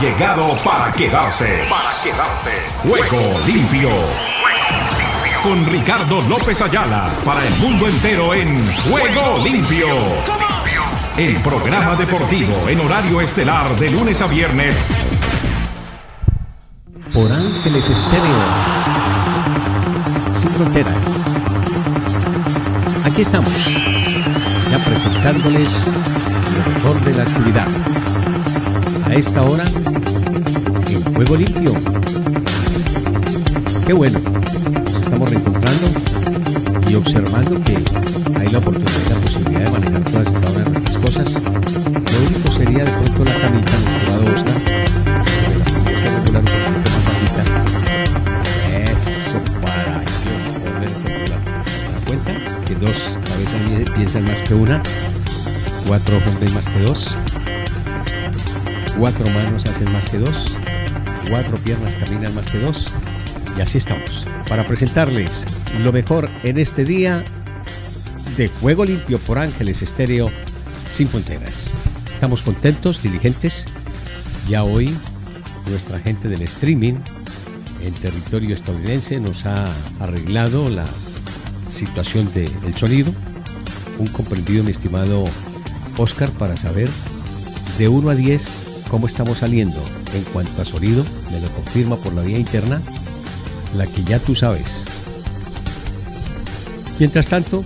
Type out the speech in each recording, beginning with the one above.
llegado para quedarse. Para quedarse. Juego limpio. Con Ricardo López Ayala para el mundo entero en Juego limpio. El programa deportivo en horario estelar de lunes a viernes. Por Ángeles Estéreo. Sin fronteras. Aquí estamos. Ya presentándoles lo mejor de la actividad. A esta hora, en Juego Limpio. Qué bueno. Nos estamos reencontrando y observando que hay la oportunidad la posibilidad de manejar todas y nuestras cosas. Lo único sería de pronto la camita, mi estimado Oscar. que bajita. Eso para poder controlar. ¿Se cuenta? Que dos cabezas piensan más que una, cuatro ven más que dos, cuatro manos hacen más que dos, cuatro piernas caminan más que dos, y así estamos. Para presentarles lo mejor en este día de Juego Limpio por Ángeles Estéreo sin fronteras. Estamos contentos, diligentes. Ya hoy nuestra gente del streaming en territorio estadounidense nos ha arreglado la situación del sonido. Un comprendido, mi estimado Oscar, para saber de 1 a 10 cómo estamos saliendo en cuanto a sonido. Me lo confirma por la vía interna, la que ya tú sabes. Mientras tanto,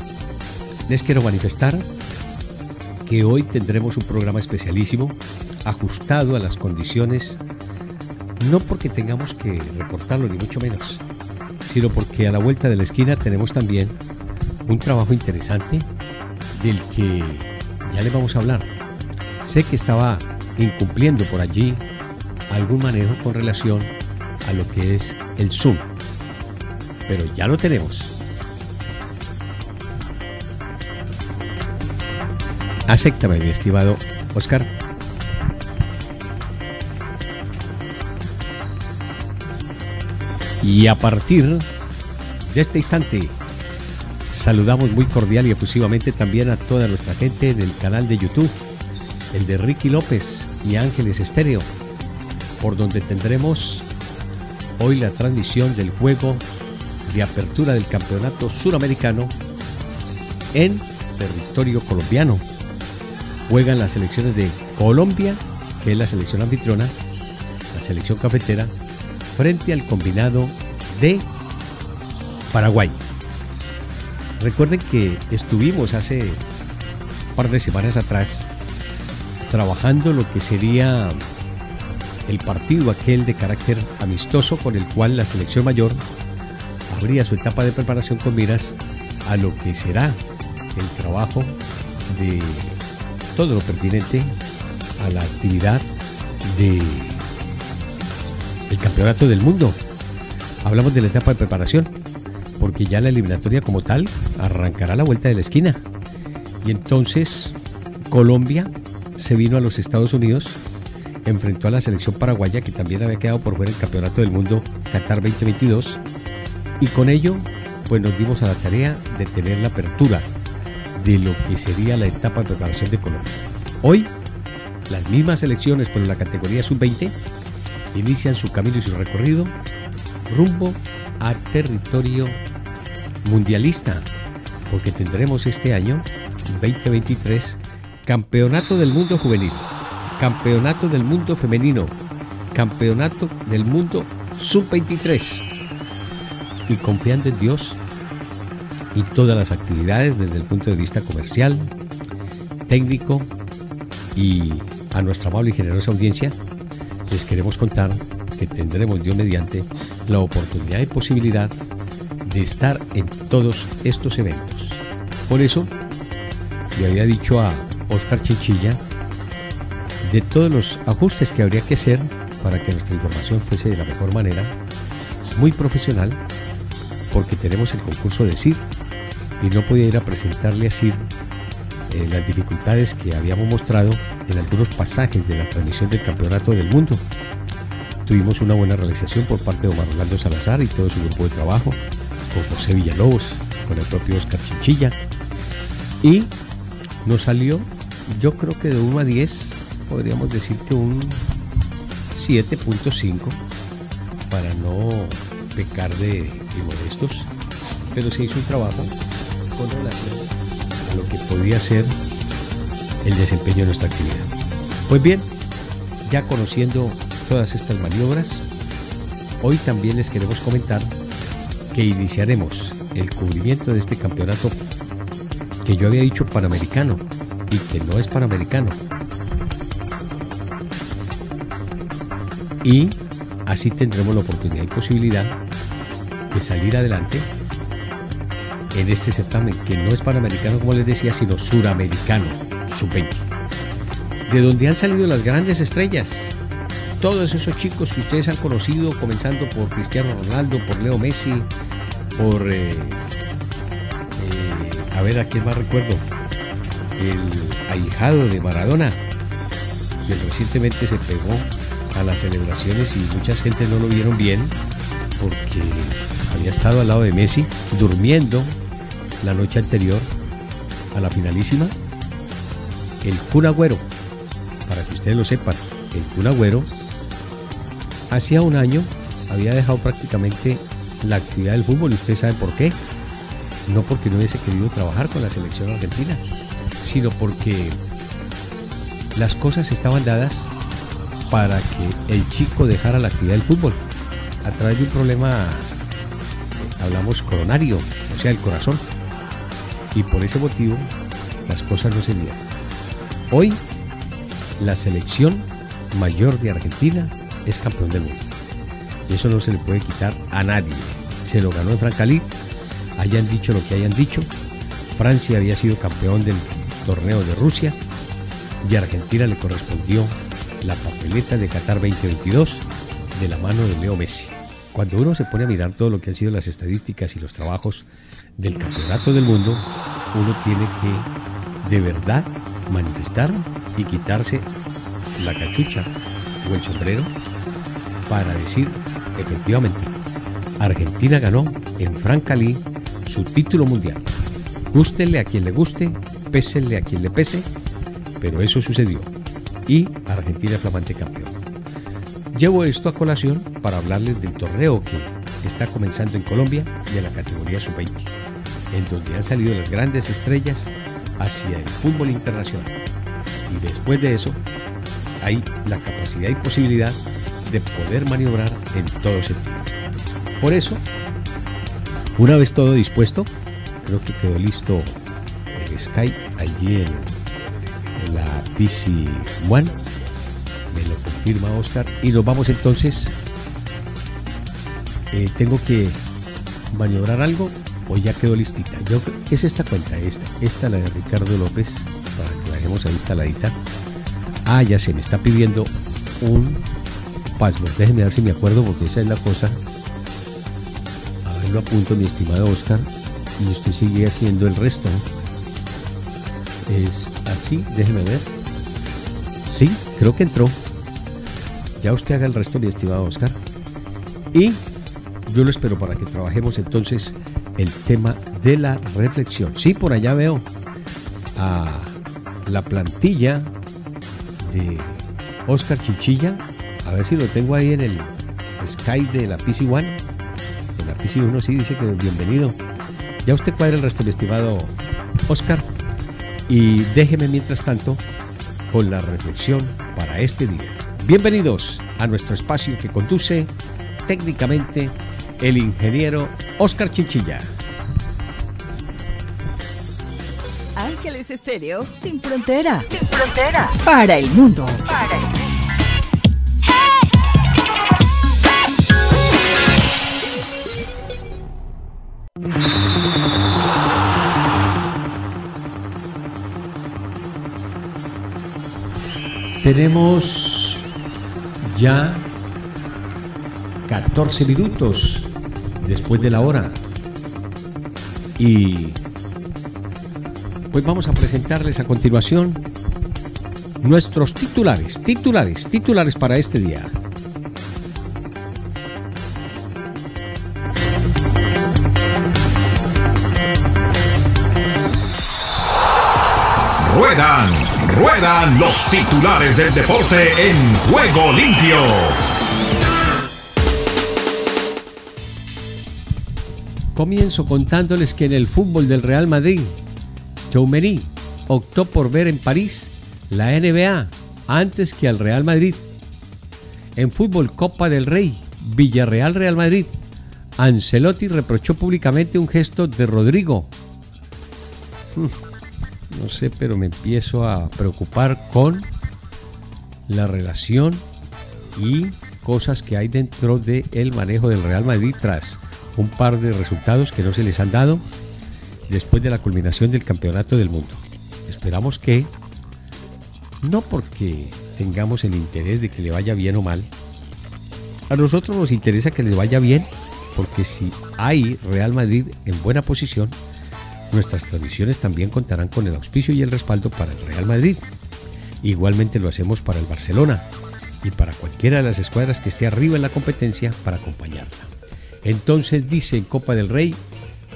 les quiero manifestar que hoy tendremos un programa especialísimo ajustado a las condiciones, no porque tengamos que recortarlo ni mucho menos, sino porque a la vuelta de la esquina tenemos también un trabajo interesante del que ya le vamos a hablar. Sé que estaba incumpliendo por allí algún manejo con relación a lo que es el Zoom, pero ya lo tenemos. Acéptame, mi estimado Oscar. Y a partir de este instante, saludamos muy cordial y efusivamente también a toda nuestra gente del canal de YouTube, el de Ricky López y Ángeles Estéreo, por donde tendremos hoy la transmisión del juego de apertura del Campeonato Suramericano en territorio colombiano. Juegan las selecciones de Colombia, que es la selección anfitriona, la selección cafetera, frente al combinado de Paraguay. Recuerden que estuvimos hace un par de semanas atrás trabajando lo que sería el partido aquel de carácter amistoso con el cual la selección mayor abría su etapa de preparación con miras a lo que será el trabajo de todo lo pertinente a la actividad de el campeonato del mundo. Hablamos de la etapa de preparación, porque ya la eliminatoria como tal arrancará la vuelta de la esquina. Y entonces Colombia se vino a los Estados Unidos, enfrentó a la selección paraguaya que también había quedado por fuera del campeonato del mundo Qatar 2022 y con ello pues nos dimos a la tarea de tener la apertura de lo que sería la etapa de preparación de Colombia. Hoy, las mismas selecciones, pero la categoría sub-20, inician su camino y su recorrido rumbo a territorio mundialista, porque tendremos este año, 2023, Campeonato del Mundo Juvenil, Campeonato del Mundo Femenino, Campeonato del Mundo Sub-23. Y confiando en Dios, y todas las actividades desde el punto de vista comercial, técnico y a nuestra amable y generosa audiencia, les queremos contar que tendremos Dios mediante la oportunidad y posibilidad de estar en todos estos eventos. Por eso, le había dicho a Oscar Chinchilla de todos los ajustes que habría que hacer para que nuestra información fuese de la mejor manera, muy profesional, porque tenemos el concurso de CIR y no podía ir a presentarle a CIR eh, las dificultades que habíamos mostrado en algunos pasajes de la transmisión del Campeonato del Mundo. Tuvimos una buena realización por parte de Omar Orlando Salazar y todo su grupo de trabajo, con José Villalobos, con el propio Oscar Chinchilla. Y nos salió, yo creo que de 1 a 10, podríamos decir que un 7.5 para no pecar de modestos, pero se hizo un trabajo con relación a lo que podía ser el desempeño de nuestra actividad. Pues bien, ya conociendo todas estas maniobras, hoy también les queremos comentar que iniciaremos el cubrimiento de este campeonato que yo había dicho panamericano y que no es panamericano. Y así tendremos la oportunidad y posibilidad de salir adelante en este certamen que no es panamericano como les decía, sino suramericano, sub-20. De donde han salido las grandes estrellas. Todos esos chicos que ustedes han conocido, comenzando por Cristiano Ronaldo, por Leo Messi, por... Eh, eh, a ver, ¿a quién más recuerdo? El ahijado de Maradona, que recientemente se pegó a las celebraciones y mucha gente no lo vieron bien porque había estado al lado de Messi durmiendo la noche anterior a la finalísima. El Kun Agüero, para que ustedes lo sepan, el Kun Agüero hacía un año había dejado prácticamente la actividad del fútbol y ustedes saben por qué. No porque no hubiese querido trabajar con la selección argentina, sino porque las cosas estaban dadas para que el chico dejara la actividad del fútbol a través de un problema, eh, hablamos coronario, o sea, el corazón. Y por ese motivo las cosas no se dieron. Hoy la selección mayor de Argentina es campeón del mundo. Y eso no se le puede quitar a nadie. Se lo ganó en Francalí, hayan dicho lo que hayan dicho. Francia había sido campeón del torneo de Rusia y a Argentina le correspondió la papeleta de Qatar 2022 de la mano de Leo Messi. Cuando uno se pone a mirar todo lo que han sido las estadísticas y los trabajos del campeonato del mundo, uno tiene que de verdad manifestar y quitarse la cachucha o el sombrero para decir efectivamente, Argentina ganó en Francalí su título mundial. Gústenle a quien le guste, pésenle a quien le pese, pero eso sucedió y Argentina flamante campeón. Llevo esto a colación para hablarles del torneo que está comenzando en Colombia de la categoría sub-20, en donde han salido las grandes estrellas hacia el fútbol internacional. Y después de eso, hay la capacidad y posibilidad de poder maniobrar en todo sentido. Por eso, una vez todo dispuesto, creo que quedó listo el Skype allí en la PC One. Me lo confirma Oscar. Y nos vamos entonces. Eh, tengo que maniobrar algo o ya quedó listita. Yo, es esta cuenta, esta. Esta la de Ricardo López. Para que la dejemos ahí instaladita. Ah, ya se me está pidiendo un password. Déjenme ver si me acuerdo porque esa es la cosa. A ver, lo apunto, mi estimado Oscar. Y usted sigue haciendo el resto. Es así, déjeme ver. Sí, creo que entró. Ya usted haga el resto, mi estimado Oscar. Y yo lo espero para que trabajemos entonces el tema de la reflexión. Sí, por allá veo a la plantilla de Oscar Chichilla. A ver si lo tengo ahí en el Skype de la PC One. En la PC 1 sí dice que bienvenido. Ya usted cuadra el resto, mi estimado Oscar. Y déjeme mientras tanto con la reflexión para este día. Bienvenidos a nuestro espacio que conduce técnicamente el ingeniero Oscar Chinchilla. Ángeles Estéreo sin frontera. Sin frontera. Para el mundo. Para el mundo. Tenemos ya 14 minutos después de la hora. Y pues vamos a presentarles a continuación nuestros titulares, titulares, titulares para este día. Los titulares del deporte en juego limpio. Comienzo contándoles que en el fútbol del Real Madrid, Choumeny optó por ver en París la NBA antes que al Real Madrid. En fútbol Copa del Rey, Villarreal Real Madrid, Ancelotti reprochó públicamente un gesto de Rodrigo. No sé, pero me empiezo a preocupar con la relación y cosas que hay dentro del manejo del Real Madrid tras un par de resultados que no se les han dado después de la culminación del campeonato del mundo. Esperamos que, no porque tengamos el interés de que le vaya bien o mal, a nosotros nos interesa que le vaya bien, porque si hay Real Madrid en buena posición, nuestras transmisiones también contarán con el auspicio y el respaldo para el Real Madrid. Igualmente lo hacemos para el Barcelona y para cualquiera de las escuadras que esté arriba en la competencia para acompañarla. Entonces dice en Copa del Rey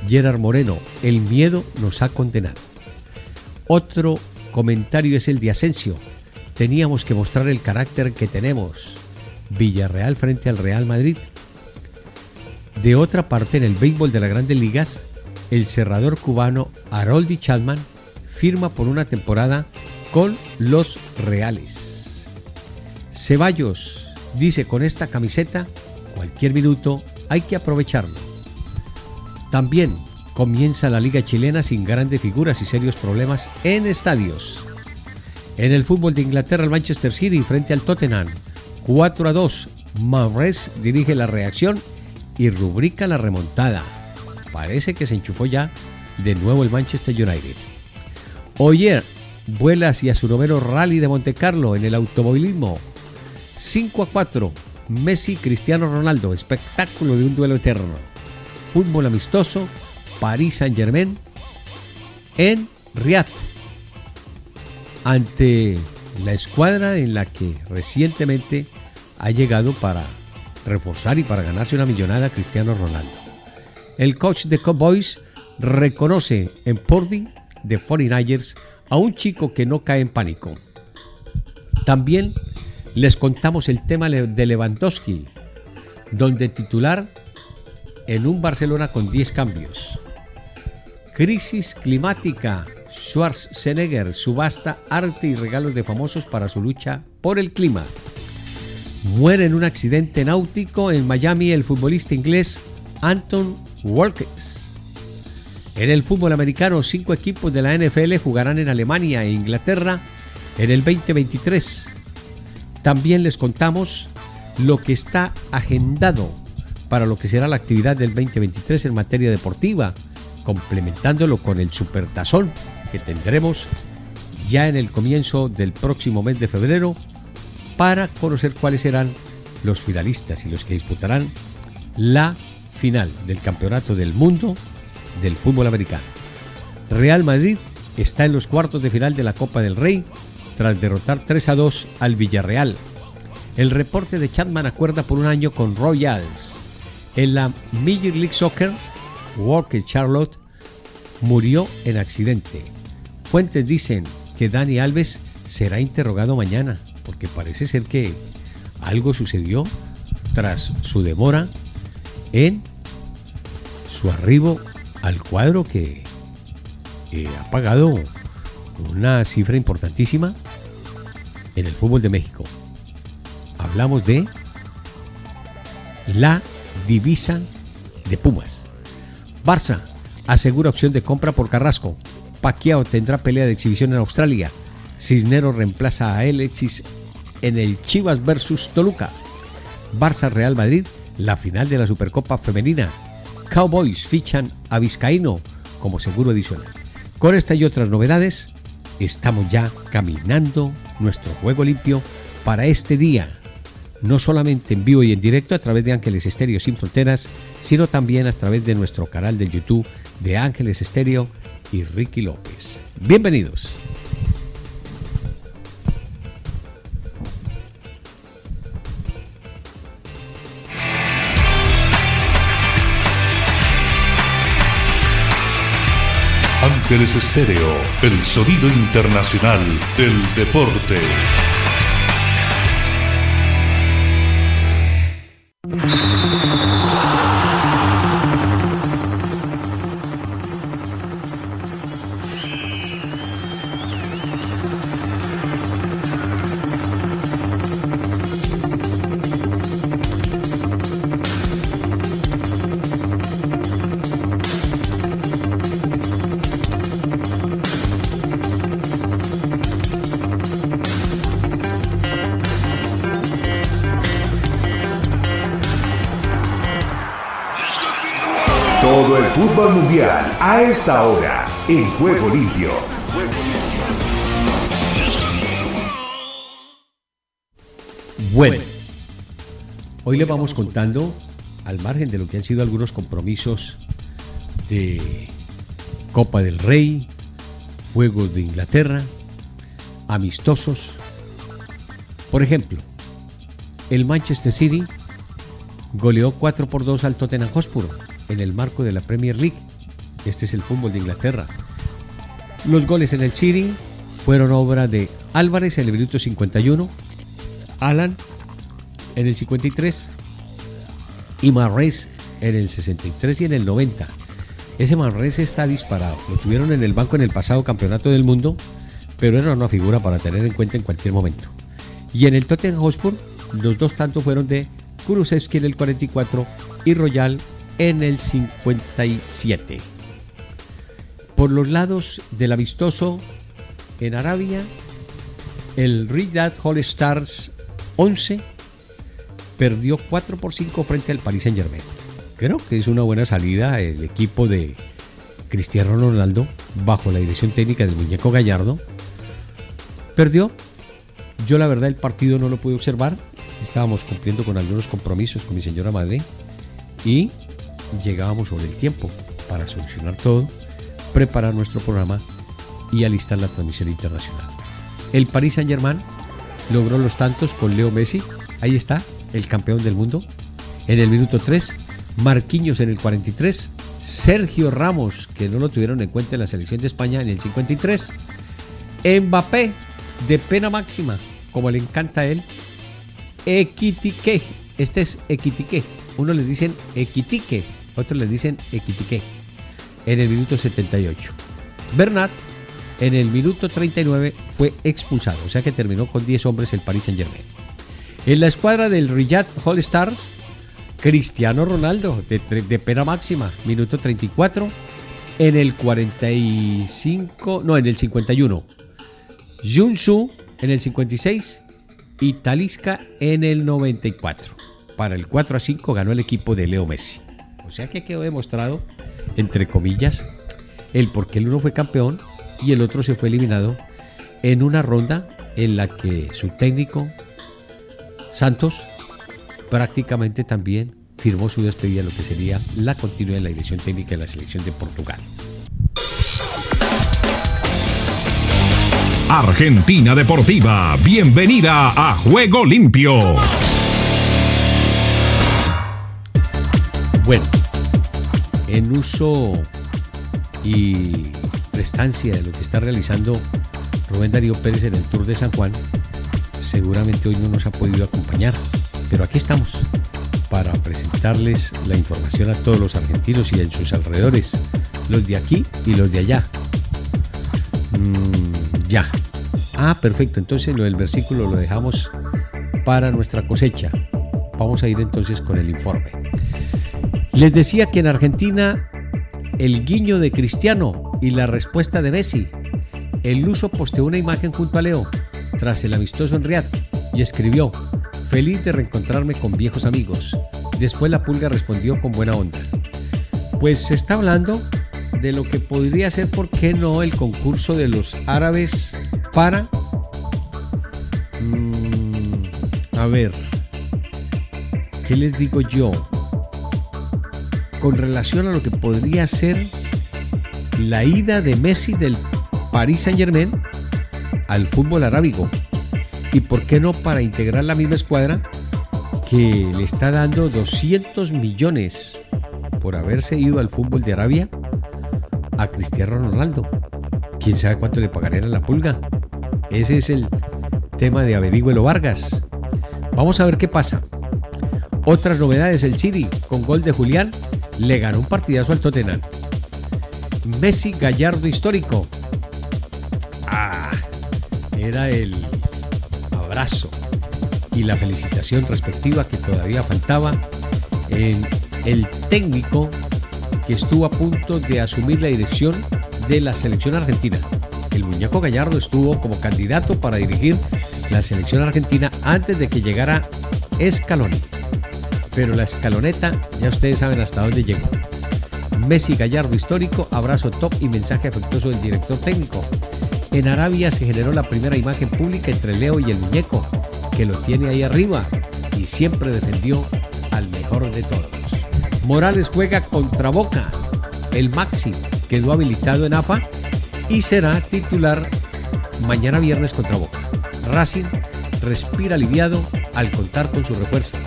Gerard Moreno, el miedo nos ha condenado. Otro comentario es el de Asensio. Teníamos que mostrar el carácter que tenemos. Villarreal frente al Real Madrid. De otra parte, en el béisbol de las grandes ligas, el cerrador cubano Haroldi Chapman firma por una temporada con los Reales. Ceballos dice con esta camiseta, cualquier minuto hay que aprovecharlo. También comienza la liga chilena sin grandes figuras y serios problemas en estadios. En el fútbol de Inglaterra, el Manchester City frente al Tottenham, 4 a 2. Mahrez dirige la reacción y rubrica la remontada. Parece que se enchufó ya de nuevo el Manchester United. Oyer vuela hacia su noveno rally de Monte Carlo en el automovilismo. 5 a 4. Messi Cristiano Ronaldo, espectáculo de un duelo eterno. Fútbol amistoso, París Saint Germain en Riyadh, ante la escuadra en la que recientemente ha llegado para reforzar y para ganarse una millonada Cristiano Ronaldo. El coach de Cowboys reconoce en Pordy de 49ers a un chico que no cae en pánico. También les contamos el tema de Lewandowski, donde titular en un Barcelona con 10 cambios. Crisis climática. Schwarzenegger subasta arte y regalos de famosos para su lucha por el clima. Muere en un accidente náutico en Miami el futbolista inglés Anton Walkes. En el fútbol americano, cinco equipos de la NFL jugarán en Alemania e Inglaterra en el 2023. También les contamos lo que está agendado para lo que será la actividad del 2023 en materia deportiva, complementándolo con el Supertazón que tendremos ya en el comienzo del próximo mes de febrero para conocer cuáles serán los finalistas y los que disputarán la final del Campeonato del Mundo del fútbol americano. Real Madrid está en los cuartos de final de la Copa del Rey tras derrotar 3 a 2 al Villarreal. El reporte de Chapman acuerda por un año con Royals. En la Major League Soccer, Walker Charlotte murió en accidente. Fuentes dicen que Dani Alves será interrogado mañana, porque parece ser que algo sucedió tras su demora en su arribo al cuadro que ha pagado una cifra importantísima en el fútbol de México. Hablamos de la divisa de Pumas. Barça asegura opción de compra por Carrasco. Paquiao tendrá pelea de exhibición en Australia. Cisnero reemplaza a Alexis en el Chivas versus Toluca. Barça Real Madrid, la final de la Supercopa Femenina. Cowboys fichan a Vizcaíno como seguro adicional. Con esta y otras novedades, estamos ya caminando nuestro juego limpio para este día. No solamente en vivo y en directo a través de Ángeles Estéreo Sin Fronteras, sino también a través de nuestro canal de YouTube de Ángeles Estéreo y Ricky López. Bienvenidos. Ángeles Estéreo, el sonido internacional del deporte. Todo el fútbol mundial a esta hora en Juego Limpio. Bueno, hoy le vamos contando, al margen de lo que han sido algunos compromisos de Copa del Rey, Juegos de Inglaterra, amistosos. Por ejemplo, el Manchester City goleó 4 por 2 al Tottenham Hotspur en el marco de la Premier League. Este es el fútbol de Inglaterra. Los goles en el City fueron obra de Álvarez en el minuto 51, Alan en el 53 y Marrez en el 63 y en el 90. Ese Marrez está disparado. Lo tuvieron en el banco en el pasado campeonato del mundo, pero era una figura para tener en cuenta en cualquier momento. Y en el Tottenham Hotspur, los dos tantos fueron de Kulusevski en el 44 y Royal en el 57. Por los lados del amistoso en Arabia, el Riyadh All Stars 11 perdió 4 por 5 frente al Paris Saint Germain. Creo que es una buena salida el equipo de Cristiano Ronaldo bajo la dirección técnica del muñeco Gallardo. Perdió. Yo la verdad el partido no lo pude observar. Estábamos cumpliendo con algunos compromisos con mi señora madre y llegábamos sobre el tiempo para solucionar todo, preparar nuestro programa y alistar la transmisión internacional. El Paris Saint Germain logró los tantos con Leo Messi, ahí está, el campeón del mundo, en el minuto 3, Marquinhos en el 43, Sergio Ramos, que no lo tuvieron en cuenta en la selección de España en el 53, Mbappé de pena máxima, como le encanta a él, Equitique, este es Equitique, uno les dicen Equitique, otros les dicen Equitique, en el minuto 78. Bernat en el minuto 39 fue expulsado, o sea que terminó con 10 hombres el Paris Saint Germain. En la escuadra del Riyadh All Stars, Cristiano Ronaldo de, de, pena máxima, minuto 34. En el 45, no, en el 51. Junsu en el 56 y Talisca en el 94. Para el 4 a 5 ganó el equipo de Leo Messi. O sea que quedó demostrado, entre comillas, el por qué el uno fue campeón y el otro se fue eliminado en una ronda en la que su técnico, Santos, prácticamente también firmó su despedida, lo que sería la continuidad en la dirección técnica de la selección de Portugal. Argentina Deportiva, bienvenida a Juego Limpio. Bueno, en uso y prestancia de lo que está realizando Rubén Darío Pérez en el Tour de San Juan, seguramente hoy no nos ha podido acompañar, pero aquí estamos para presentarles la información a todos los argentinos y en sus alrededores, los de aquí y los de allá. Mm, ya. Ah, perfecto. Entonces lo del versículo lo dejamos para nuestra cosecha. Vamos a ir entonces con el informe. Les decía que en Argentina el guiño de Cristiano y la respuesta de Messi. El Luso posteó una imagen junto a Leo tras el amistoso en Riyadh y escribió, feliz de reencontrarme con viejos amigos. Después la pulga respondió con buena onda. Pues se está hablando de lo que podría ser, ¿por qué no?, el concurso de los árabes para... Mmm, a ver, ¿qué les digo yo? Con relación a lo que podría ser la ida de Messi del Paris Saint Germain al fútbol arábigo. ¿Y por qué no para integrar la misma escuadra que le está dando 200 millones por haberse ido al fútbol de Arabia? a Cristiano Ronaldo. ¿Quién sabe cuánto le pagarían a la pulga? Ese es el tema de Averigüelo Vargas. Vamos a ver qué pasa. Otras novedades, el City, con gol de Julián, le ganó un partidazo al Tottenham. Messi Gallardo histórico. Ah, era el abrazo y la felicitación respectiva que todavía faltaba en el técnico que estuvo a punto de asumir la dirección de la selección argentina. El muñeco Gallardo estuvo como candidato para dirigir la selección argentina antes de que llegara Scaloni. Pero la escaloneta ya ustedes saben hasta dónde llegó. Messi Gallardo histórico, abrazo top y mensaje afectuoso del director técnico. En Arabia se generó la primera imagen pública entre Leo y el muñeco, que lo tiene ahí arriba y siempre defendió al mejor de todos. Morales juega contra Boca. El Maxi quedó habilitado en AFA y será titular mañana viernes contra Boca. Racing respira aliviado al contar con su refuerzo.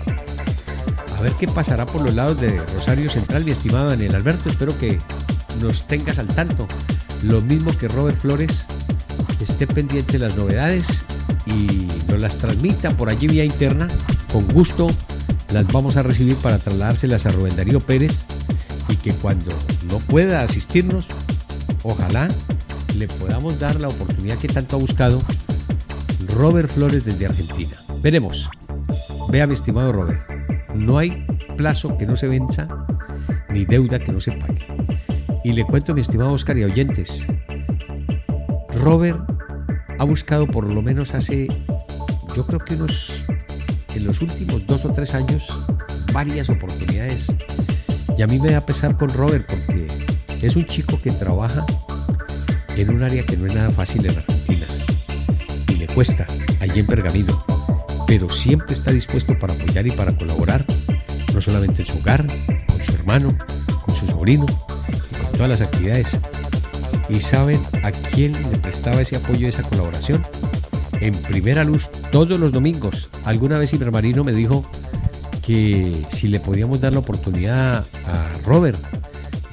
Ver qué pasará por los lados de Rosario Central, mi estimado Daniel Alberto. Espero que nos tengas al tanto. Lo mismo que Robert Flores esté pendiente de las novedades y nos las transmita por allí vía interna. Con gusto las vamos a recibir para trasladárselas a Rubén Darío Pérez y que cuando no pueda asistirnos, ojalá le podamos dar la oportunidad que tanto ha buscado Robert Flores desde Argentina. Veremos. Vea mi estimado Robert, no hay plazo que no se venza ni deuda que no se pague. Y le cuento, mi estimado Oscar y oyentes, Robert ha buscado por lo menos hace, yo creo que unos, en los últimos dos o tres años, varias oportunidades. Y a mí me da pesar con Robert porque es un chico que trabaja en un área que no es nada fácil en Argentina. Y le cuesta, allí en Pergamino. Pero siempre está dispuesto para apoyar y para colaborar, no solamente en su hogar, con su hermano, con su sobrino, con todas las actividades. ¿Y saben a quién le prestaba ese apoyo y esa colaboración? En primera luz, todos los domingos. Alguna vez Marino me dijo que si le podíamos dar la oportunidad a Robert,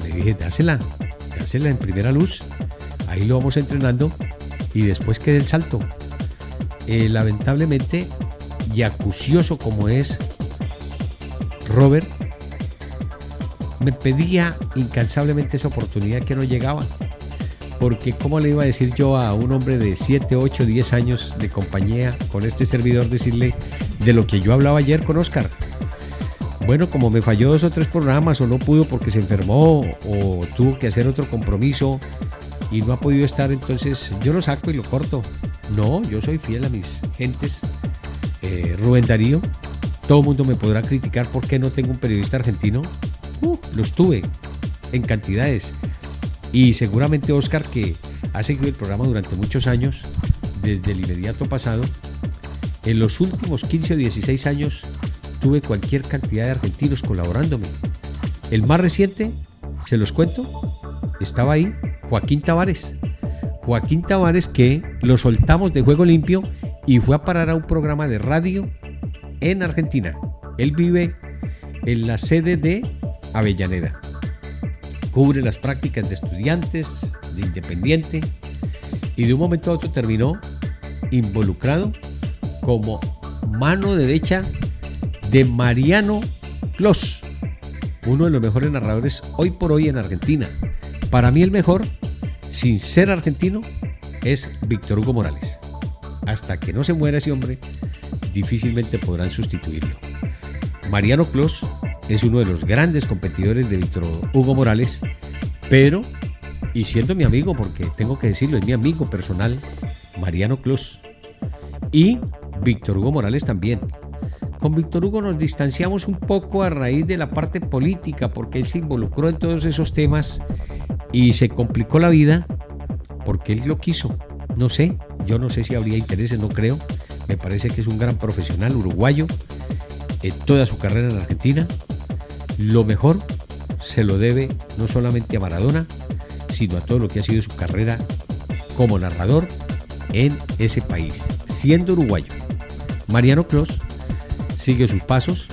le dije, dásela, dásela en primera luz. Ahí lo vamos entrenando y después quede el salto. Eh, lamentablemente, y acucioso como es Robert, me pedía incansablemente esa oportunidad que no llegaba. Porque ¿cómo le iba a decir yo a un hombre de 7, 8, 10 años de compañía con este servidor decirle de lo que yo hablaba ayer con Oscar? Bueno, como me falló dos o tres programas o no pudo porque se enfermó o tuvo que hacer otro compromiso y no ha podido estar, entonces yo lo saco y lo corto. No, yo soy fiel a mis gentes. Eh, Rubén Darío, todo el mundo me podrá criticar porque no tengo un periodista argentino. Uh, los tuve en cantidades. Y seguramente Oscar, que ha seguido el programa durante muchos años, desde el inmediato pasado, en los últimos 15 o 16 años tuve cualquier cantidad de argentinos colaborándome. El más reciente, se los cuento, estaba ahí Joaquín Tavares. Joaquín Tavares que lo soltamos de juego limpio y fue a parar a un programa de radio en Argentina. Él vive en la sede de Avellaneda. Cubre las prácticas de estudiantes, de independiente y de un momento a otro terminó involucrado como mano derecha de Mariano Clos, uno de los mejores narradores hoy por hoy en Argentina. Para mí el mejor, sin ser argentino, es Víctor Hugo Morales. Hasta que no se muera ese hombre, difícilmente podrán sustituirlo. Mariano Clos es uno de los grandes competidores de Víctor Hugo Morales, pero, y siendo mi amigo, porque tengo que decirlo, es mi amigo personal, Mariano Clos, y Víctor Hugo Morales también. Con Víctor Hugo nos distanciamos un poco a raíz de la parte política, porque él se involucró en todos esos temas y se complicó la vida porque él lo quiso. No sé, yo no sé si habría intereses, no creo. Me parece que es un gran profesional uruguayo, en toda su carrera en Argentina, lo mejor se lo debe no solamente a Maradona, sino a todo lo que ha sido su carrera como narrador en ese país, siendo uruguayo. Mariano Clos sigue sus pasos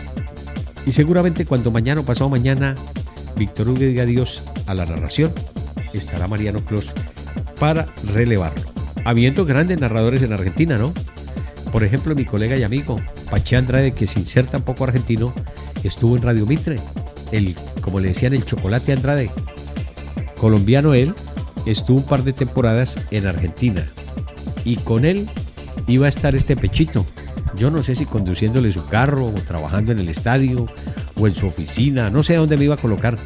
y seguramente cuando mañana o pasado mañana Víctor Hugo diga adiós a la narración, estará Mariano Clos para relevarlo. Habiendo grandes narradores en Argentina, ¿no? Por ejemplo, mi colega y amigo Pache Andrade, que sin ser tampoco argentino, estuvo en Radio Mitre, el, como le decían, el chocolate Andrade. Colombiano él, estuvo un par de temporadas en Argentina. Y con él iba a estar este pechito. Yo no sé si conduciéndole su carro o trabajando en el estadio o en su oficina, no sé a dónde me iba a colocar.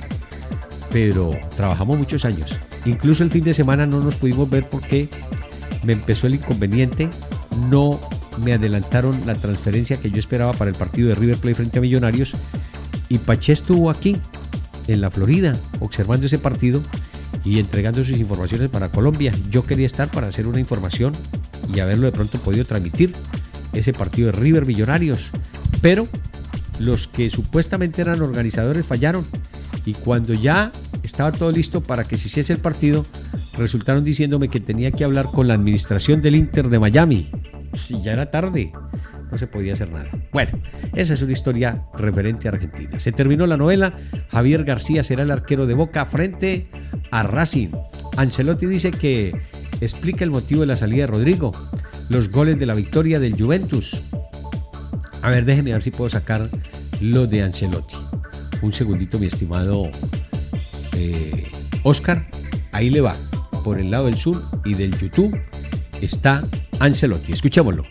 Pero trabajamos muchos años. Incluso el fin de semana no nos pudimos ver porque me empezó el inconveniente. No me adelantaron la transferencia que yo esperaba para el partido de River Plate frente a Millonarios. Y Pache estuvo aquí, en la Florida, observando ese partido y entregando sus informaciones para Colombia. Yo quería estar para hacer una información y haberlo de pronto podido transmitir ese partido de River Millonarios. Pero los que supuestamente eran organizadores fallaron y cuando ya estaba todo listo para que se hiciese el partido, resultaron diciéndome que tenía que hablar con la administración del Inter de Miami. Si ya era tarde, no se podía hacer nada. Bueno, esa es una historia referente a Argentina. Se terminó la novela, Javier García será el arquero de Boca frente a Racing. Ancelotti dice que explica el motivo de la salida de Rodrigo, los goles de la victoria del Juventus. A ver, déjeme ver si puedo sacar lo de Ancelotti. Un segundito, mi estimado eh, Oscar. Ahí le va. Por el lado del sur y del YouTube está Ancelotti. Escuchémoslo.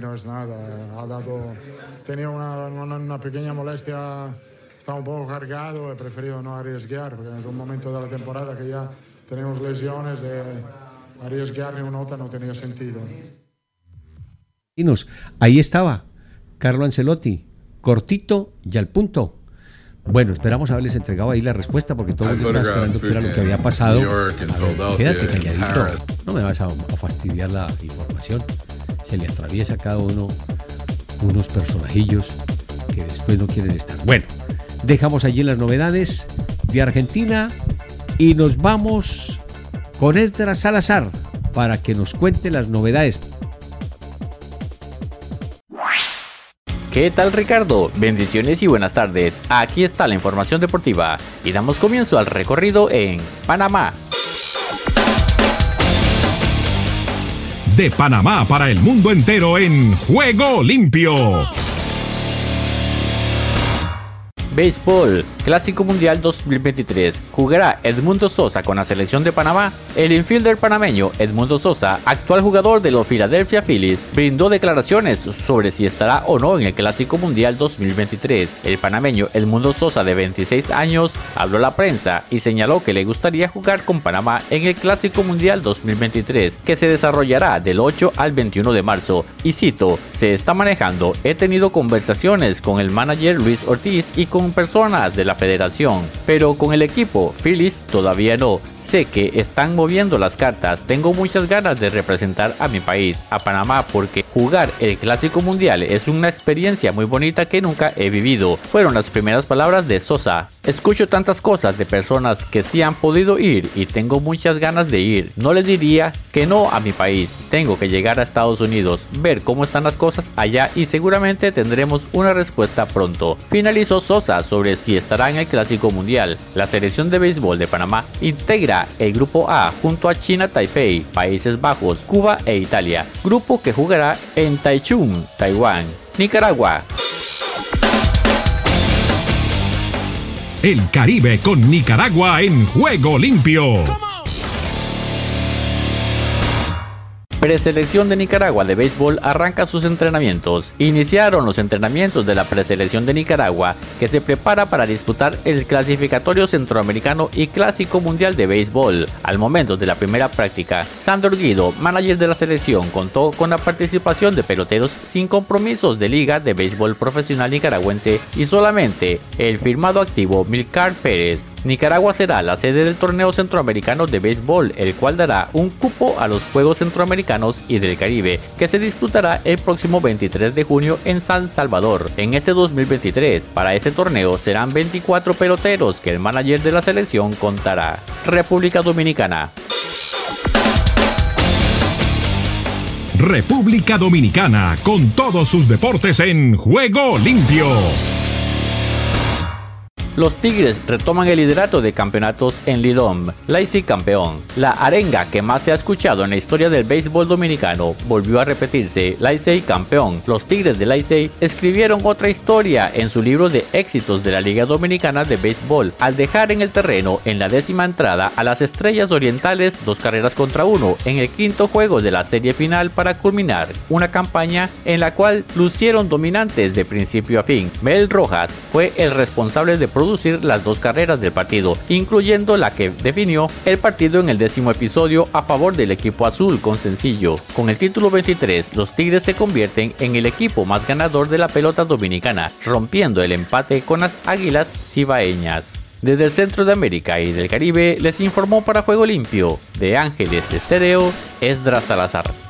no es nada. Ha dado, tenía una, una, pequeña molestia, estaba un poco cargado, he preferido no arriesgar, porque es un momento de la temporada que ya tenemos lesiones, de arriesgar ni una otra no tenía sentido. Ahí estaba Carlo Ancelotti, cortito y al punto. Bueno, esperamos haberles entregado ahí la respuesta porque todo el mundo estaba esperando qué era lo que había pasado. quédate calladito. No me vas a fastidiar la información se le atraviesa a cada uno unos personajillos que después no quieren estar. Bueno, dejamos allí las novedades de Argentina y nos vamos con Esdras Salazar para que nos cuente las novedades. ¿Qué tal Ricardo? Bendiciones y buenas tardes. Aquí está la información deportiva y damos comienzo al recorrido en Panamá. de Panamá para el mundo entero en Juego Limpio. Béisbol, Clásico Mundial 2023. Jugará Edmundo Sosa con la selección de Panamá. El infielder panameño Edmundo Sosa, actual jugador de los Philadelphia Phillies, brindó declaraciones sobre si estará o no en el Clásico Mundial 2023. El panameño Edmundo Sosa, de 26 años, habló a la prensa y señaló que le gustaría jugar con Panamá en el Clásico Mundial 2023, que se desarrollará del 8 al 21 de marzo. Y cito, se está manejando, he tenido conversaciones con el manager Luis Ortiz y con personas de la federación, pero con el equipo Phillies todavía no. Sé que están moviendo las cartas, tengo muchas ganas de representar a mi país, a Panamá, porque jugar el Clásico Mundial es una experiencia muy bonita que nunca he vivido. Fueron las primeras palabras de Sosa. Escucho tantas cosas de personas que sí han podido ir y tengo muchas ganas de ir. No les diría que no a mi país. Tengo que llegar a Estados Unidos, ver cómo están las cosas allá y seguramente tendremos una respuesta pronto. Finalizó Sosa sobre si estará en el Clásico Mundial. La selección de béisbol de Panamá integra el Grupo A junto a China Taipei, Países Bajos, Cuba e Italia. Grupo que jugará en Taichung, Taiwán, Nicaragua. El Caribe con Nicaragua en juego limpio. Preselección de Nicaragua de béisbol arranca sus entrenamientos. Iniciaron los entrenamientos de la preselección de Nicaragua, que se prepara para disputar el clasificatorio centroamericano y clásico mundial de béisbol. Al momento de la primera práctica, Sandor Guido, manager de la selección, contó con la participación de peloteros sin compromisos de liga de béisbol profesional nicaragüense y solamente el firmado activo Milcar Pérez, Nicaragua será la sede del torneo centroamericano de béisbol, el cual dará un cupo a los Juegos Centroamericanos y del Caribe, que se disputará el próximo 23 de junio en San Salvador. En este 2023, para este torneo serán 24 peloteros que el manager de la selección contará. República Dominicana. República Dominicana, con todos sus deportes en juego limpio. Los Tigres retoman el liderato de campeonatos en Lidom, Lazy campeón. La arenga que más se ha escuchado en la historia del béisbol dominicano volvió a repetirse, Lazy campeón. Los Tigres de Lazy escribieron otra historia en su libro de éxitos de la Liga Dominicana de Béisbol, al dejar en el terreno en la décima entrada a las Estrellas Orientales dos carreras contra uno en el quinto juego de la serie final para culminar una campaña en la cual lucieron dominantes de principio a fin. Mel Rojas fue el responsable de producir las dos carreras del partido, incluyendo la que definió el partido en el décimo episodio a favor del equipo azul con sencillo. Con el título 23, los Tigres se convierten en el equipo más ganador de la pelota dominicana, rompiendo el empate con las Águilas Cibaeñas. Desde el centro de América y del Caribe les informó para Juego Limpio de Ángeles Estéreo Esdras Salazar.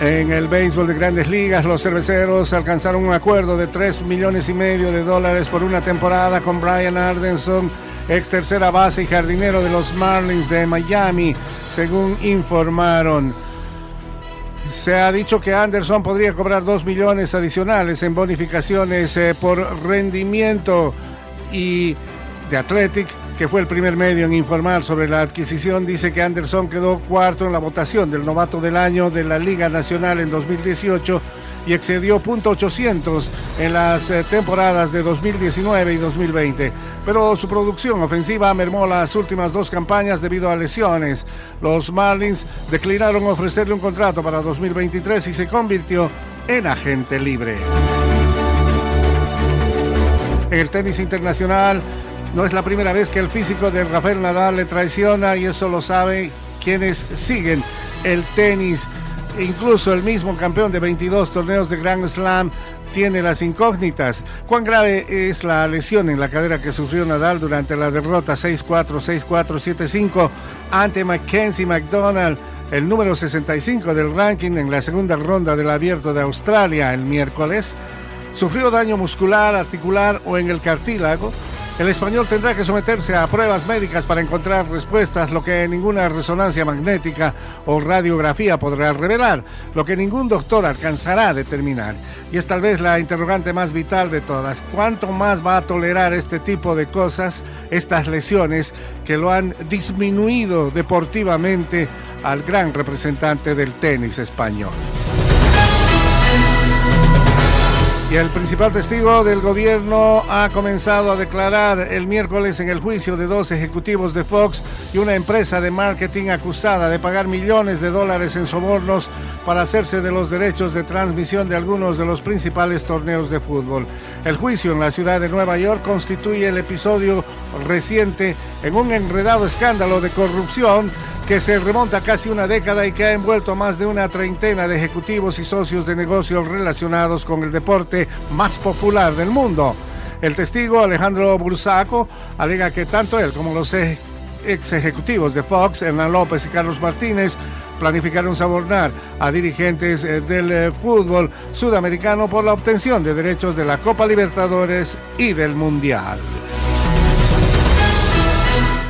En el béisbol de grandes ligas, los cerveceros alcanzaron un acuerdo de 3 millones y medio de dólares por una temporada con Brian Ardenson, ex tercera base y jardinero de los Marlins de Miami, según informaron. Se ha dicho que Anderson podría cobrar 2 millones adicionales en bonificaciones eh, por rendimiento y de Athletic que fue el primer medio en informar sobre la adquisición, dice que Anderson quedó cuarto en la votación del novato del año de la Liga Nacional en 2018 y excedió .800 en las eh, temporadas de 2019 y 2020. Pero su producción ofensiva mermó las últimas dos campañas debido a lesiones. Los Marlins declinaron ofrecerle un contrato para 2023 y se convirtió en agente libre. En el tenis internacional, no es la primera vez que el físico de Rafael Nadal le traiciona y eso lo sabe quienes siguen el tenis. Incluso el mismo campeón de 22 torneos de Grand Slam tiene las incógnitas. ¿Cuán grave es la lesión en la cadera que sufrió Nadal durante la derrota 6-4, 6-4, 7-5 ante Mackenzie McDonald, el número 65 del ranking en la segunda ronda del Abierto de Australia el miércoles? ¿Sufrió daño muscular, articular o en el cartílago? El español tendrá que someterse a pruebas médicas para encontrar respuestas, lo que ninguna resonancia magnética o radiografía podrá revelar, lo que ningún doctor alcanzará a determinar. Y es tal vez la interrogante más vital de todas. ¿Cuánto más va a tolerar este tipo de cosas, estas lesiones que lo han disminuido deportivamente al gran representante del tenis español? Y el principal testigo del gobierno ha comenzado a declarar el miércoles en el juicio de dos ejecutivos de Fox y una empresa de marketing acusada de pagar millones de dólares en sobornos para hacerse de los derechos de transmisión de algunos de los principales torneos de fútbol. El juicio en la ciudad de Nueva York constituye el episodio reciente en un enredado escándalo de corrupción que se remonta casi una década y que ha envuelto a más de una treintena de ejecutivos y socios de negocios relacionados con el deporte más popular del mundo. El testigo Alejandro Bursaco alega que tanto él como los ex ejecutivos de Fox, Hernán López y Carlos Martínez, planificaron sobornar a dirigentes eh, del eh, fútbol sudamericano por la obtención de derechos de la Copa Libertadores y del Mundial.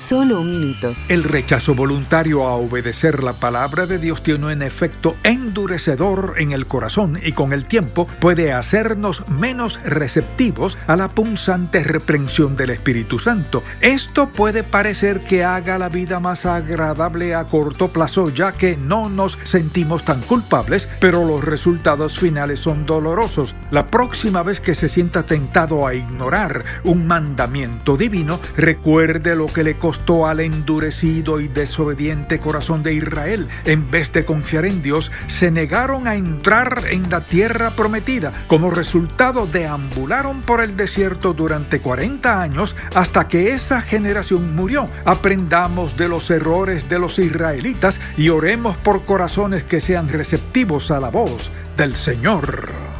Solo un minuto. El rechazo voluntario a obedecer la palabra de Dios tiene un efecto endurecedor en el corazón y con el tiempo puede hacernos menos receptivos a la punzante reprensión del Espíritu Santo. Esto puede parecer que haga la vida más agradable a corto plazo ya que no nos sentimos tan culpables, pero los resultados finales son dolorosos. La próxima vez que se sienta tentado a ignorar un mandamiento divino, recuerde lo que le costó costó al endurecido y desobediente corazón de Israel. En vez de confiar en Dios, se negaron a entrar en la tierra prometida. Como resultado, deambularon por el desierto durante 40 años hasta que esa generación murió. Aprendamos de los errores de los israelitas y oremos por corazones que sean receptivos a la voz del Señor.